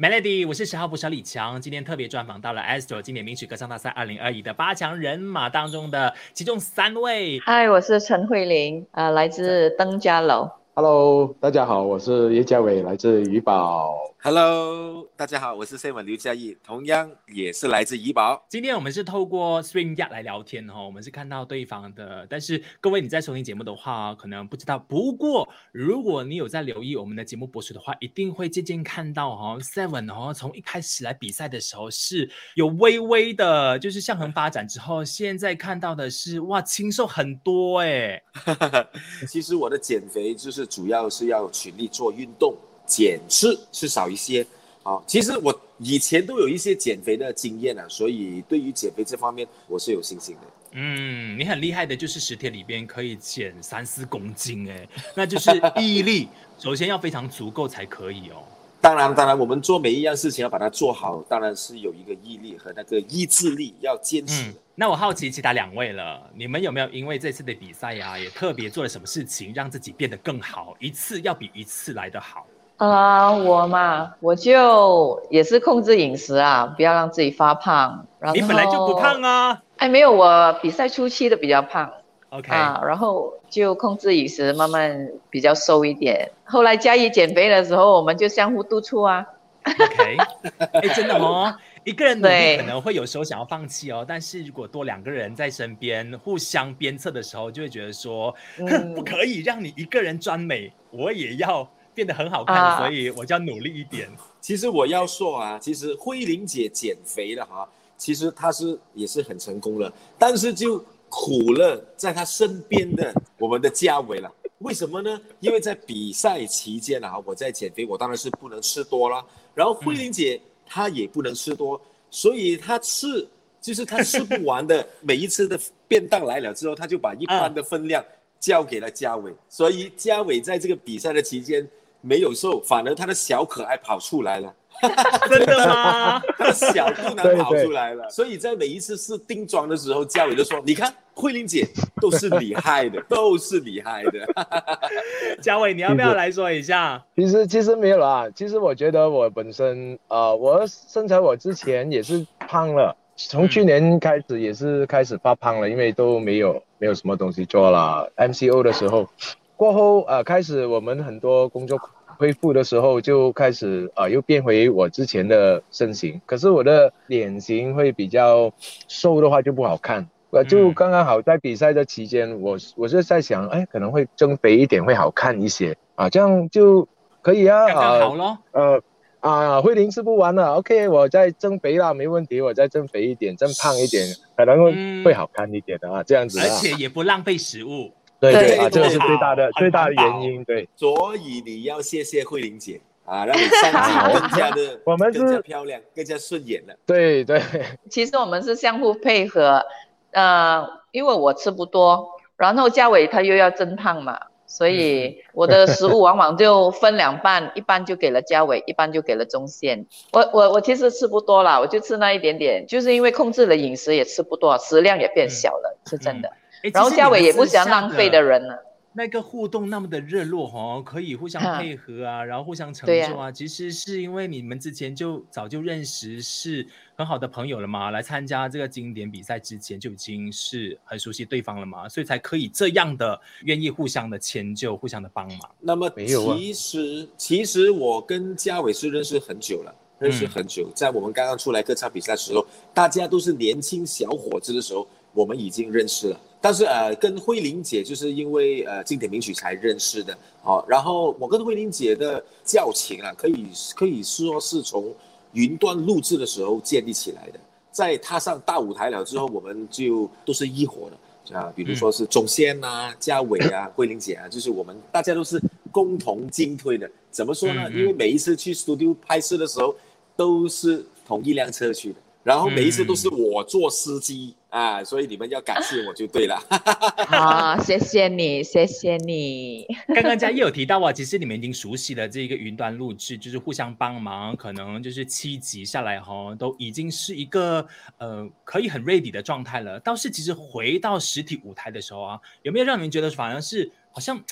Melody，我是十号捕手李强，今天特别专访到了 Astro 经典名曲歌唱大赛二零二一的八强人马当中的其中三位。嗨，我是陈慧琳，呃，来自登嘉楼。Hello，大家好，我是叶家伟，来自怡宝。Hello，大家好，我是 Seven 刘嘉义，同样也是来自怡宝。今天我们是透过 Swing Yard 来聊天哈，我们是看到对方的，但是各位你在收听节目的话，可能不知道。不过如果你有在留意我们的节目播出的话，一定会渐渐看到哈，Seven 哦，从一开始来比赛的时候是有微微的，就是向横发展之后，现在看到的是哇，轻瘦很多哎。其实我的减肥就是主要是要全力做运动。减吃是少一些，好，其实我以前都有一些减肥的经验啊，所以对于减肥这方面我是有信心的。嗯，你很厉害的，就是十天里边可以减三四公斤，哎，那就是毅力，首先要非常足够才可以哦。当然，当然，我们做每一样事情要把它做好，当然是有一个毅力和那个意志力要坚持。那我好奇其他两位了，你们有没有因为这次的比赛呀，也特别做了什么事情，让自己变得更好，一次要比一次来得好？啊，我嘛，我就也是控制饮食啊，不要让自己发胖。然后你本来就不胖啊？哎，没有，我比赛初期的比较胖。OK 啊，然后就控制饮食，慢慢比较瘦一点。后来加以减肥的时候，我们就相互督促啊。OK，哎，真的哦，一个人努力可能会有时候想要放弃哦，但是如果多两个人在身边互相鞭策的时候，就会觉得说，哼，不可以让你一个人专美，我也要。变得很好看，所以我就要努力一点。其实我要说啊，其实慧玲姐减肥了哈，其实她是也是很成功了，但是就苦了在她身边的我们的嘉伟了。为什么呢？因为在比赛期间啊，我在减肥，我当然是不能吃多了。然后慧玲姐她也不能吃多，所以她吃就是她吃不完的。每一次的便当来了之后，她就把一般的分量交给了嘉伟，所以嘉伟在这个比赛的期间。没有瘦，反而他的小可爱跑出来了，真的吗？他的小肚腩跑出来了，所以在每一次试定妆的时候，嘉伟就说：“你看，慧玲姐都是你害的，都是你害的。”嘉伟，你要不要来说一下？其实其实没有啦，其实我觉得我本身呃，我身材我之前也是胖了，从去年开始也是开始发胖了，因为都没有没有什么东西做了，MCO 的时候。过后，呃，开始我们很多工作恢复的时候，就开始啊，又变回我之前的身形。可是我的脸型会比较瘦的话就不好看。我，就刚刚好在比赛的期间，我我是在想，哎，可能会增肥一点会好看一些啊，这样就可以啊。刚刚好咯。呃，啊，慧玲吃不完了，OK，我再增肥啦，没问题，我再增肥一点，增胖一点，可能会会好看一点的啊，这样子。而且也不浪费食物。对对啊，这个是最大的最大的原因。对，所以你要谢谢慧玲姐啊，让你上 镜更加的，我们更加漂亮，更加顺眼了。对对，其实我们是相互配合，呃，因为我吃不多，然后嘉伟他又要增胖嘛，所以我的食物往往就分两半，一半就给了嘉伟，一半就给了中线。我我我其实吃不多啦，我就吃那一点点，就是因为控制了饮食，也吃不多，食量也变小了，是真的。然后嘉伟也不想浪费的人呢。那个互动那么的热络哈，可以互相配合啊，然后互相成就啊。其实是因为你们之前就早就认识，是很好的朋友了嘛。来参加这个经典比赛之前就已经是很熟悉对方了嘛，所以才可以这样的愿意互相的迁就，互相的帮忙。那么其实其实我跟嘉伟是认识很久了，认识很久，在我们刚刚出来歌唱比赛的时候，大家都是年轻小伙子的时候，我们已经认识了。但是呃，跟慧玲姐就是因为呃经典名曲才认识的，哦，然后我跟慧玲姐的交情啊，可以可以说是从云端录制的时候建立起来的，在踏上大舞台了之后，我们就都是一伙的啊，比如说是钟宪呐、嘉伟啊、慧玲姐啊，就是我们大家都是共同进退的。怎么说呢？因为每一次去 studio 拍摄的时候，都是同一辆车去的。然后每一次都是我做司机啊，所以你们要感谢我就对了。啊，谢谢你，谢谢你。刚刚嘉义有提到啊，其实你们已经熟悉了这个云端录制，就是互相帮忙，可能就是七集下来哈，都已经是一个呃可以很 ready 的状态了。倒是其实回到实体舞台的时候啊，有没有让你们觉得反而是好像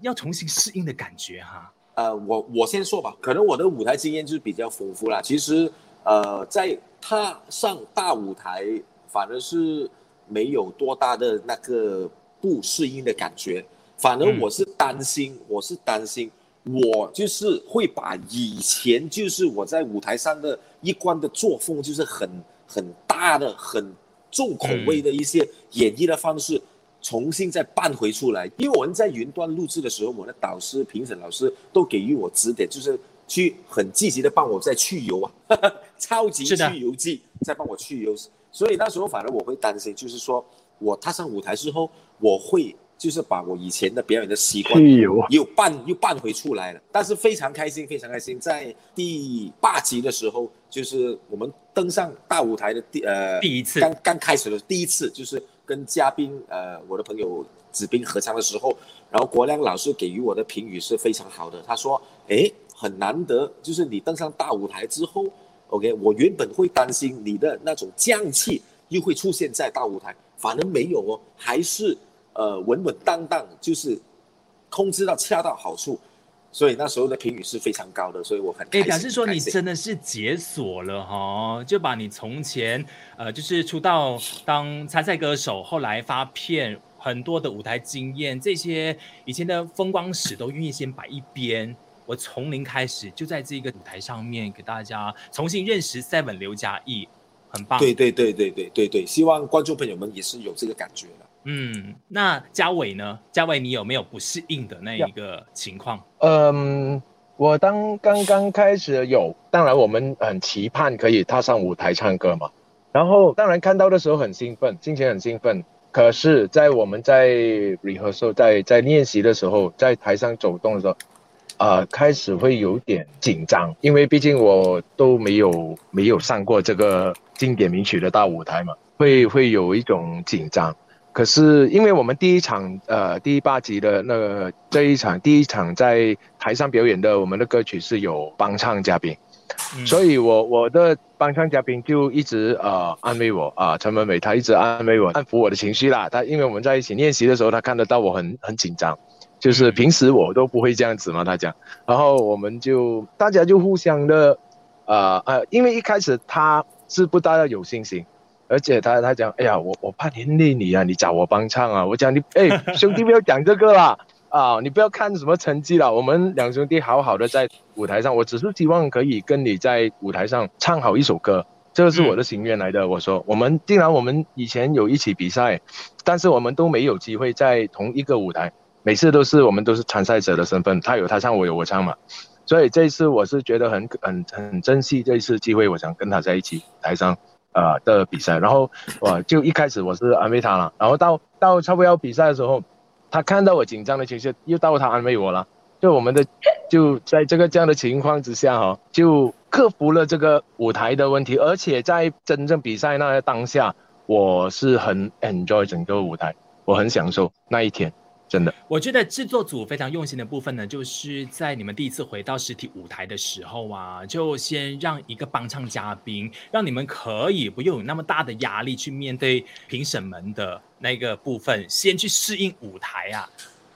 要重新适应的感觉哈？呃，我我先说吧，可能我的舞台经验就是比较丰富啦。其实，呃，在踏上大舞台，反而是没有多大的那个不适应的感觉。反而我是担心，我是担心，我就是会把以前就是我在舞台上的一贯的作风，就是很很大的、很重口味的一些演绎的方式。重新再搬回出来，因为我们在云端录制的时候，我的导师、评审老师都给予我指点，就是去很积极的帮我再去油啊，超级去游记在帮我去游。所以那时候反而我会担心，就是说我踏上舞台之后，我会就是把我以前的表演的习惯又办又办回出来了。但是非常开心，非常开心，在第八集的时候，就是我们登上大舞台的第呃第一次，刚刚开始的第一次，就是。跟嘉宾，呃，我的朋友子斌合唱的时候，然后国亮老师给予我的评语是非常好的。他说：“哎，很难得，就是你登上大舞台之后，OK，我原本会担心你的那种匠气又会出现在大舞台，反而没有哦，还是呃稳稳当当，就是控制到恰到好处。”所以那时候的评语是非常高的，所以我很哎，表示说你真的是解锁了哈，就把你从前呃就是出道当参赛歌手，后来发片很多的舞台经验，这些以前的风光史都愿意先摆一边，我从零开始就在这个舞台上面给大家重新认识 Seven 刘嘉义，很棒。对对对对对对对，希望观众朋友们也是有这个感觉的。嗯，那嘉伟呢？嘉伟，你有没有不适应的那一个情况？嗯，我当刚刚开始有，当然我们很期盼可以踏上舞台唱歌嘛。然后当然看到的时候很兴奋，心情很兴奋。可是，在我们在 rehearsal 在在练习的时候，在台上走动的时候，啊，开始会有点紧张，因为毕竟我都没有没有上过这个经典名曲的大舞台嘛，会会有一种紧张。可是，因为我们第一场，呃，第八集的那个这一场，第一场在台上表演的我们的歌曲是有帮唱嘉宾，所以我我的帮唱嘉宾就一直呃安慰我啊，陈文美他一直安慰我，安抚我的情绪啦。他因为我们在一起练习的时候，他看得到我很很紧张，就是平时我都不会这样子嘛，他讲。然后我们就大家就互相的，呃呃，因为一开始他是不大有信心。而且他他讲，哎呀，我我怕连累你啊，你找我帮唱啊。我讲你，哎，兄弟不要讲这个啦，啊，你不要看什么成绩了，我们两兄弟好好的在舞台上，我只是希望可以跟你在舞台上唱好一首歌，这个是我的心愿来的。我说，我们既然我们以前有一起比赛，但是我们都没有机会在同一个舞台，每次都是我们都是参赛者的身份，他有他唱，我有我唱嘛。所以这一次我是觉得很很很珍惜这一次机会，我想跟他在一起台上。呃的比赛，然后我就一开始我是安慰他了，然后到到差不多要比赛的时候，他看到我紧张的情绪，又到他安慰我了。就我们的就在这个这样的情况之下哈，就克服了这个舞台的问题，而且在真正比赛那当下，我是很 enjoy 整个舞台，我很享受那一天。真的，我觉得制作组非常用心的部分呢，就是在你们第一次回到实体舞台的时候啊，就先让一个帮唱嘉宾，让你们可以不用有那么大的压力去面对评审们的那个部分，先去适应舞台啊，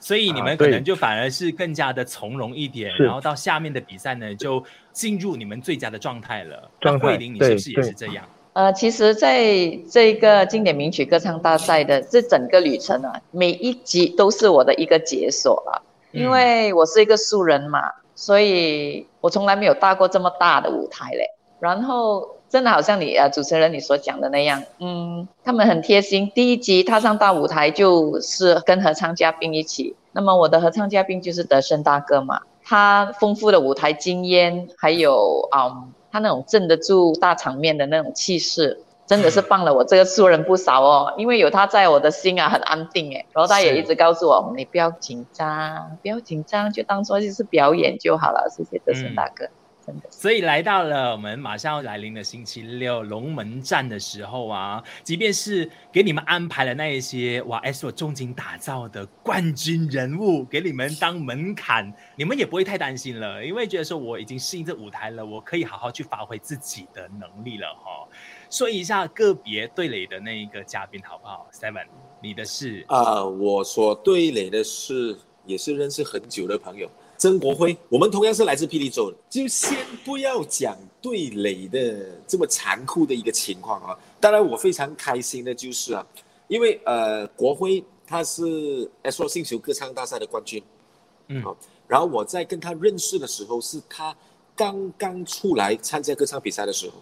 所以你们可能就反而是更加的从容一点，然后到下面的比赛呢，就进入你们最佳的状态了。那慧玲，你是不是也是这样？呃，其实，在这个经典名曲歌唱大赛的这整个旅程啊，每一集都是我的一个解锁啊。因为我是一个素人嘛，所以我从来没有搭过这么大的舞台嘞。然后，真的好像你呃主持人你所讲的那样，嗯，他们很贴心。第一集踏上大舞台就是跟合唱嘉宾一起，那么我的合唱嘉宾就是德胜大哥嘛，他丰富的舞台经验，还有啊。他那种镇得住大场面的那种气势，真的是帮了我这个素人不少哦。因为有他在，我的心啊很安定哎。然后他也一直告诉我，你不要紧张，不要紧张，就当做就是表演就好了。谢谢德胜大哥，所以来到了我们马上要来临的星期六龙门站的时候啊，即便是给你们安排了那一些哇 S 我重金打造的冠军人物给你们当门槛。你们也不会太担心了，因为觉得说我已经适应这舞台了，我可以好好去发挥自己的能力了哈。说一下个别对垒的那一个嘉宾好不好？Seven，你的是啊，我所对垒的是也是认识很久的朋友，曾国辉，我们同样是来自霹雳州的，就先不要讲对垒的这么残酷的一个情况啊。当然，我非常开心的就是啊，因为呃，国辉他是 S O 星球歌唱大赛的冠军，嗯好，然后我在跟他认识的时候，是他刚刚出来参加歌唱比赛的时候，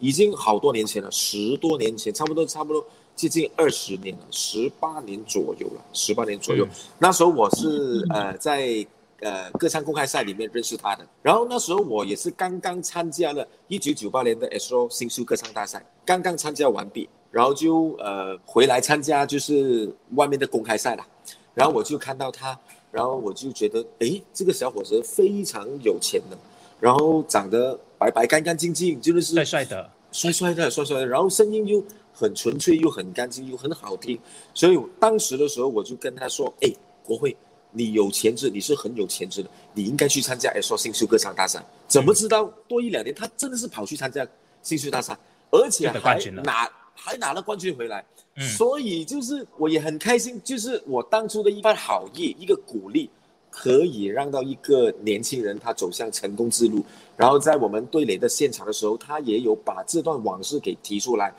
已经好多年前了，十多年前，差不多差不多接近二十年了，十八年左右了，十八年左右。那时候我是呃在呃歌唱公开赛里面认识他的，然后那时候我也是刚刚参加了一九九八年的 S O 新秀歌唱大赛，刚刚参加完毕，然后就呃回来参加就是外面的公开赛了，然后我就看到他，然后我就觉得，诶，这个小伙子非常有钱的，然后长得白白干干净净，真的是帅帅的，帅帅的，帅帅的，然后声音又很纯粹，又很干净，又很好听，所以当时的时候我就跟他说，哎，国会，你有潜质，你是很有潜质的，你应该去参加 S O 新秀歌唱大赛。怎么知道多一两年，他真的是跑去参加新秀大赛，而且还拿还拿了冠军回来。嗯所以就是我也很开心，就是我当初的一番好意，一个鼓励，可以让到一个年轻人他走向成功之路。然后在我们对垒的现场的时候，他也有把这段往事给提出来，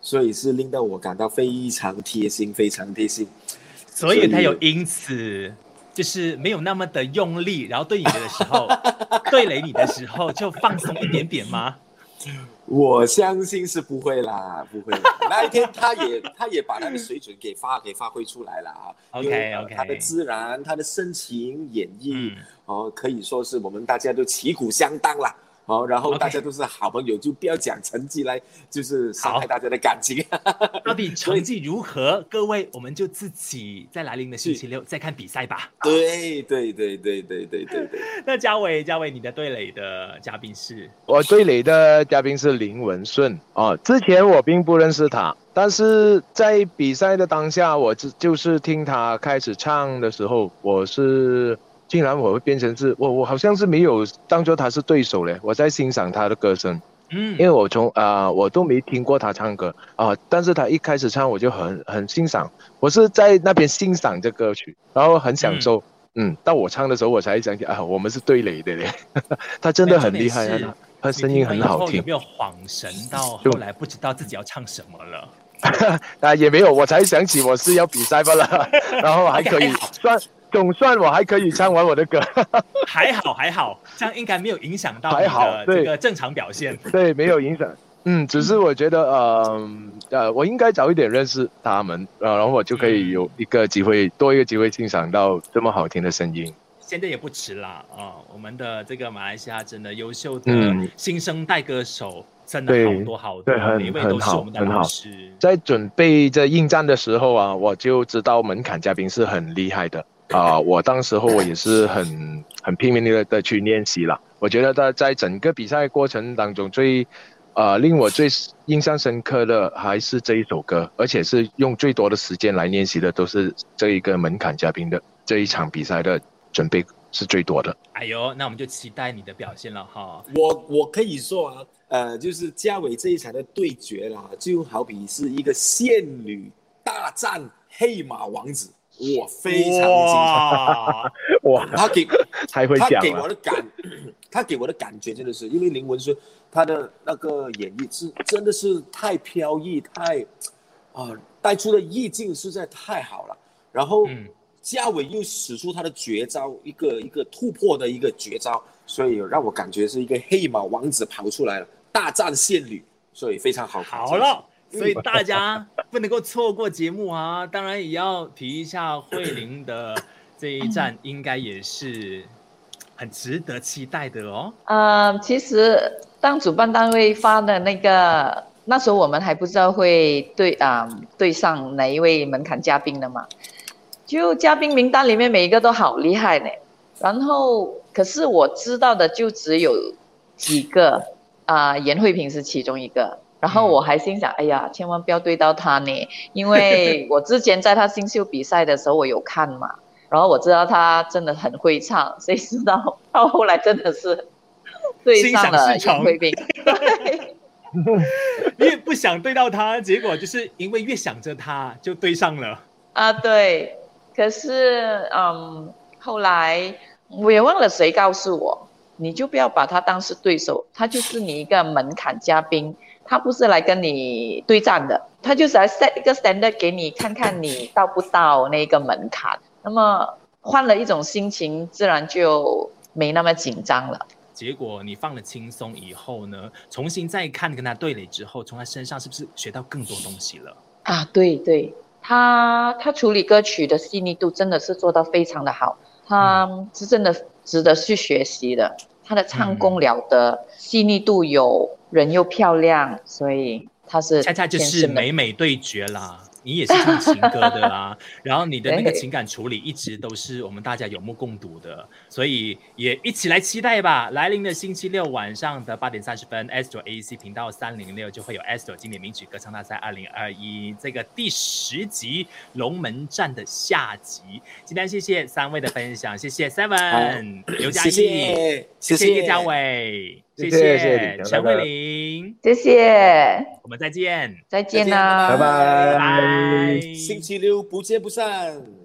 所以是令到我感到非常贴心，非常贴心。所以他有因此就是没有那么的用力，然后对你的时候，对垒你的时候就放松一点点吗？我相信是不会啦，不会。那一天他也 他也把他的水准给发给发挥出来了啊。OK，OK 他的自然，他的深情演绎，嗯哦，可以说是我们大家都旗鼓相当啦。哦，然后大家都是好朋友，就不要讲成绩来，就是伤害大家的感情。到底成绩如何？各位，我们就自己在来临的星期六再看比赛吧。对对对对对对对对。那嘉伟，嘉伟，你的对垒的嘉宾是我对垒的嘉宾是林文顺哦，之前我并不认识他，但是在比赛的当下，我只就是听他开始唱的时候，我是竟然我会变成是我我好像是没有当做他是对手嘞，我在欣赏他的歌声，嗯。因为我从啊、我都没听过他唱歌。啊、但是他一开始唱我就很很欣赏，我是在那边欣赏这歌曲，然后很享受。嗯，到我唱的时候，我才想起啊，我们是对垒的嘞，他真的很厉害啊，他他声音很好听。有。没有恍神到后来不知道自己要唱什么了？啊，也没有，我才想起我是要比赛罢了，然后还可以算总算我还可以唱完我的歌，还好还好，这样应该没有影响到还好对这个正常表现。对，没有影响。嗯，只是我觉得，呃呃，我应该早一点认识他们，呃，然后我就可以有一个机会，多一个机会欣赏到这么好听的声音。现在也不迟啦啊、我们的这个马来西亚真的优秀的嗯新生代歌手真的好多好多，对很每一位都是很好我们的很好老师。在准备这应战的时候啊，我就知道门槛嘉宾是很厉害的啊、我当时候我也是很很拼命的的去练习了。我觉得在在整个比赛过程当中最，呃令我最印象深刻的还是这一首歌，而且是用最多的时间来练习的都是这一个门槛嘉宾的这一场比赛的准备是最多的。哎呦，那我们就期待你的表现了哈。我我可以说啊，呃，就是嘉伟这一场的对决啦，就好比是一个仙女大战黑马王子，哇，非常精彩。哇，哇，他给才会他给我。的感，他给我的感觉真的是，因为林文轩他的那个演绎是真的是太飘逸，太啊、带出的意境实在太好了。然后嗯嘉伟又使出他的绝招，一个一个突破的一个绝招，所以让我感觉是一个黑马王子跑出来了，大战仙女，所以非常好看。好了，所以大家不能够错过节目啊！当然也要提一下慧玲的这一站，应该也是很值得期待的哦。呃，其实当主办单位发的那个，那时候我们还不知道会对啊、对上哪一位门槛嘉宾的嘛，就嘉宾名单里面每一个都好厉害呢。然后，可是我知道的就只有几个啊、严慧萍是其中一个。然后我还心想，哎呀，千万不要对到他呢，因为我之前在他新秀比赛的时候我有看嘛，然后我知道他真的很会唱，谁知道到后来真的是对上了心想事成严慧萍。对，越不想对到他，结果就是因为越想着他，就对上了。啊，对。可是，嗯，后来我也忘了谁告诉我，你就不要把他当是对手，他就是你一个门槛嘉宾，他不是来跟你对战的，他就是来 set 一个 standard 给你看看你到不到那个门槛。那么换了一种心情，自然就没那么紧张了。结果你放了轻松以后呢，重新再看跟他对垒之后，从他身上是不是学到更多东西了？啊，对对，他他处理歌曲的细腻度真的是做到非常的好，他是真的值得去学习的。他的唱功了得，细腻度有，人又漂亮，所以他是恰恰就是美美对决啦。你也是唱情歌的啦，然后你的那个情感处理一直都是我们大家有目共睹的，所以也一起来期待吧。来临的星期六晚上的八点三十分，Astro A C 频道三零六就会有 Astro 经典名曲歌唱大赛二零二一这个第十集龙门战的下集。今天谢谢三位的分享，谢谢 Seven 刘嘉义，谢谢叶嘉伟。谢谢陈慧玲，谢谢，我们再见，再见啦，拜拜，拜，星期六不见不散。